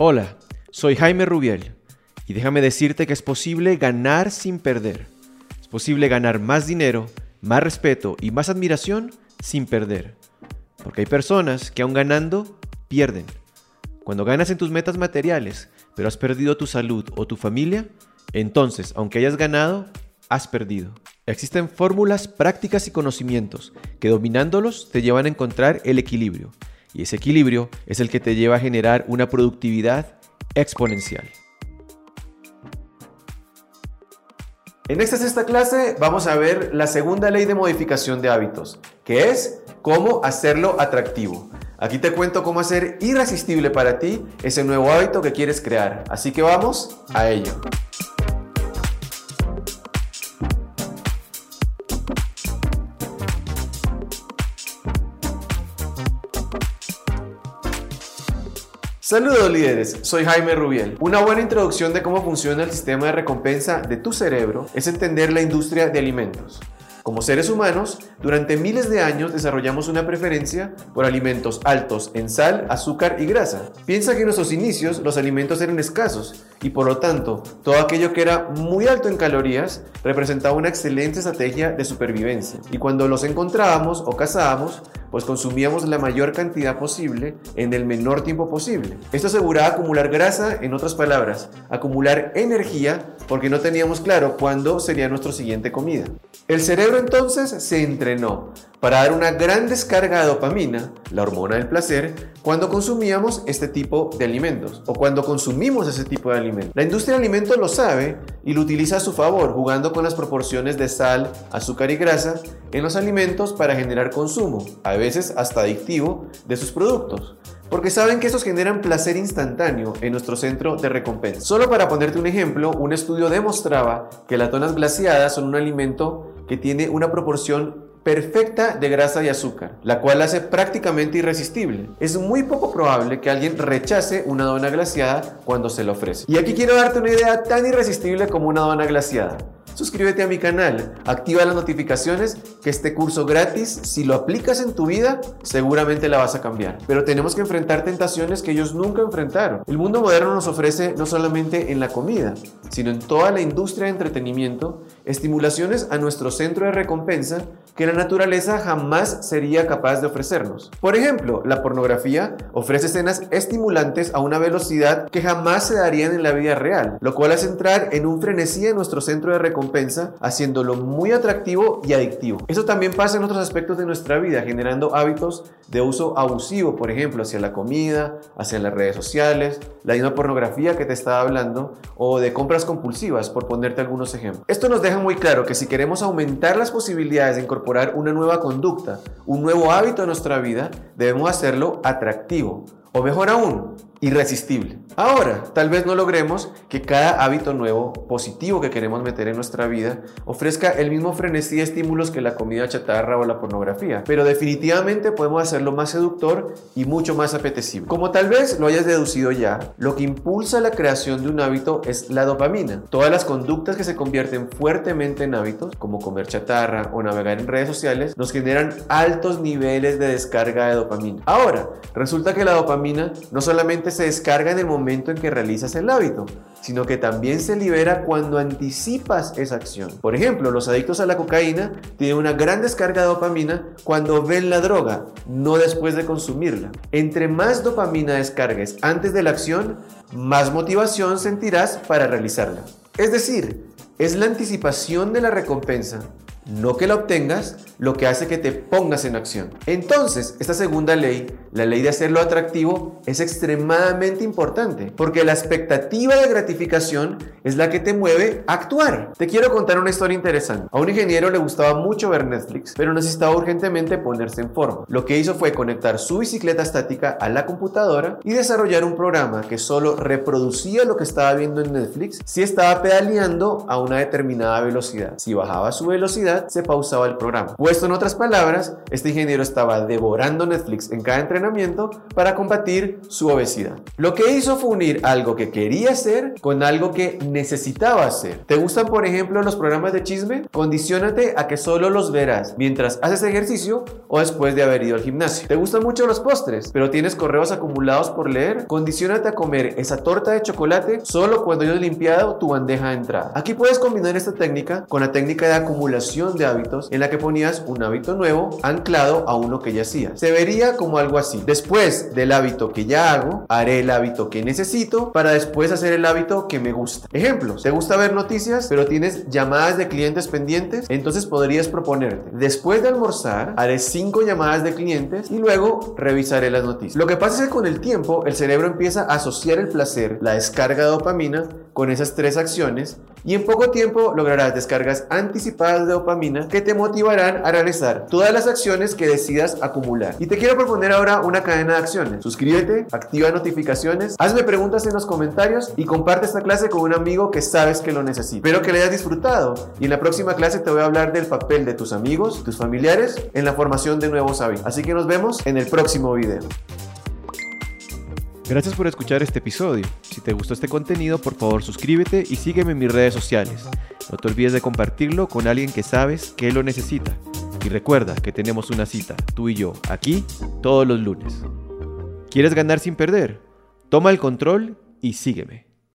Hola, soy Jaime Rubiel y déjame decirte que es posible ganar sin perder. Es posible ganar más dinero, más respeto y más admiración sin perder. Porque hay personas que aún ganando, pierden. Cuando ganas en tus metas materiales, pero has perdido tu salud o tu familia, entonces, aunque hayas ganado, has perdido. Existen fórmulas, prácticas y conocimientos que dominándolos te llevan a encontrar el equilibrio y ese equilibrio es el que te lleva a generar una productividad exponencial. En esta sexta clase vamos a ver la segunda ley de modificación de hábitos, que es cómo hacerlo atractivo. Aquí te cuento cómo hacer irresistible para ti ese nuevo hábito que quieres crear. Así que vamos a ello. Saludos líderes, soy Jaime Rubiel. Una buena introducción de cómo funciona el sistema de recompensa de tu cerebro es entender la industria de alimentos. Como seres humanos, durante miles de años desarrollamos una preferencia por alimentos altos en sal, azúcar y grasa. Piensa que en nuestros inicios los alimentos eran escasos y por lo tanto todo aquello que era muy alto en calorías representaba una excelente estrategia de supervivencia. Y cuando los encontrábamos o cazábamos, pues consumíamos la mayor cantidad posible en el menor tiempo posible. Esto aseguraba acumular grasa, en otras palabras, acumular energía porque no teníamos claro cuándo sería nuestra siguiente comida. El cerebro entonces se entrenó para dar una gran descarga de dopamina, la hormona del placer, cuando consumíamos este tipo de alimentos o cuando consumimos ese tipo de alimentos. La industria de alimentos lo sabe y lo utiliza a su favor, jugando con las proporciones de sal, azúcar y grasa en los alimentos para generar consumo, a veces hasta adictivo, de sus productos porque saben que estos generan placer instantáneo en nuestro centro de recompensa. Solo para ponerte un ejemplo, un estudio demostraba que las donas glaciadas son un alimento que tiene una proporción perfecta de grasa y azúcar, la cual hace prácticamente irresistible. Es muy poco probable que alguien rechace una dona glaciada cuando se la ofrece. Y aquí quiero darte una idea tan irresistible como una dona glaciada. Suscríbete a mi canal, activa las notificaciones, que este curso gratis, si lo aplicas en tu vida, seguramente la vas a cambiar. Pero tenemos que enfrentar tentaciones que ellos nunca enfrentaron. El mundo moderno nos ofrece no solamente en la comida, sino en toda la industria de entretenimiento, estimulaciones a nuestro centro de recompensa que la naturaleza jamás sería capaz de ofrecernos. Por ejemplo, la pornografía ofrece escenas estimulantes a una velocidad que jamás se darían en la vida real, lo cual hace entrar en un frenesí en nuestro centro de recompensa, haciéndolo muy atractivo y adictivo. Eso también pasa en otros aspectos de nuestra vida, generando hábitos de uso abusivo, por ejemplo, hacia la comida, hacia las redes sociales, la misma pornografía que te estaba hablando, o de compras compulsivas, por ponerte algunos ejemplos. Esto nos deja muy claro que si queremos aumentar las posibilidades de incorporar una nueva conducta, un nuevo hábito en nuestra vida, debemos hacerlo atractivo. O mejor aún, irresistible. Ahora, tal vez no logremos que cada hábito nuevo, positivo que queremos meter en nuestra vida, ofrezca el mismo frenesí de estímulos que la comida chatarra o la pornografía, pero definitivamente podemos hacerlo más seductor y mucho más apetecible. Como tal vez lo hayas deducido ya, lo que impulsa la creación de un hábito es la dopamina. Todas las conductas que se convierten fuertemente en hábitos, como comer chatarra o navegar en redes sociales, nos generan altos niveles de descarga de dopamina. Ahora, resulta que la dopamina no solamente se descarga en el momento en que realizas el hábito, sino que también se libera cuando anticipas esa acción. Por ejemplo, los adictos a la cocaína tienen una gran descarga de dopamina cuando ven la droga, no después de consumirla. Entre más dopamina descargues antes de la acción, más motivación sentirás para realizarla. Es decir, es la anticipación de la recompensa no que la obtengas, lo que hace que te pongas en acción. Entonces, esta segunda ley, la ley de hacerlo atractivo, es extremadamente importante, porque la expectativa de gratificación es la que te mueve a actuar. Te quiero contar una historia interesante. A un ingeniero le gustaba mucho ver Netflix, pero necesitaba urgentemente ponerse en forma. Lo que hizo fue conectar su bicicleta estática a la computadora y desarrollar un programa que solo reproducía lo que estaba viendo en Netflix si estaba pedaleando a una determinada velocidad. Si bajaba su velocidad, se pausaba el programa. Puesto en otras palabras, este ingeniero estaba devorando Netflix en cada entrenamiento para combatir su obesidad. Lo que hizo fue unir algo que quería hacer con algo que necesitaba hacer. ¿Te gustan, por ejemplo, los programas de chisme? Condiciónate a que solo los verás mientras haces ejercicio o después de haber ido al gimnasio. ¿Te gustan mucho los postres, pero tienes correos acumulados por leer? Condiciónate a comer esa torta de chocolate solo cuando hayas limpiado tu bandeja de entrada. Aquí puedes combinar esta técnica con la técnica de acumulación de hábitos en la que ponías un hábito nuevo anclado a uno que ya hacías. Se vería como algo así. Después del hábito que ya hago, haré el hábito que necesito para después hacer el hábito que me gusta. Ejemplos, ¿te gusta ver noticias pero tienes llamadas de clientes pendientes? Entonces podrías proponerte, después de almorzar, haré 5 llamadas de clientes y luego revisaré las noticias. Lo que pasa es que con el tiempo el cerebro empieza a asociar el placer, la descarga de dopamina, con esas tres acciones y en poco tiempo lograrás descargas anticipadas de dopamina que te motivarán a realizar todas las acciones que decidas acumular. Y te quiero proponer ahora una cadena de acciones. Suscríbete, activa notificaciones, hazme preguntas en los comentarios y comparte esta clase con un amigo que sabes que lo necesita. Espero que le hayas disfrutado y en la próxima clase te voy a hablar del papel de tus amigos, tus familiares en la formación de nuevos hábitos. Así que nos vemos en el próximo video. Gracias por escuchar este episodio. Si te gustó este contenido, por favor suscríbete y sígueme en mis redes sociales. No te olvides de compartirlo con alguien que sabes que lo necesita. Y recuerda que tenemos una cita, tú y yo, aquí, todos los lunes. ¿Quieres ganar sin perder? Toma el control y sígueme.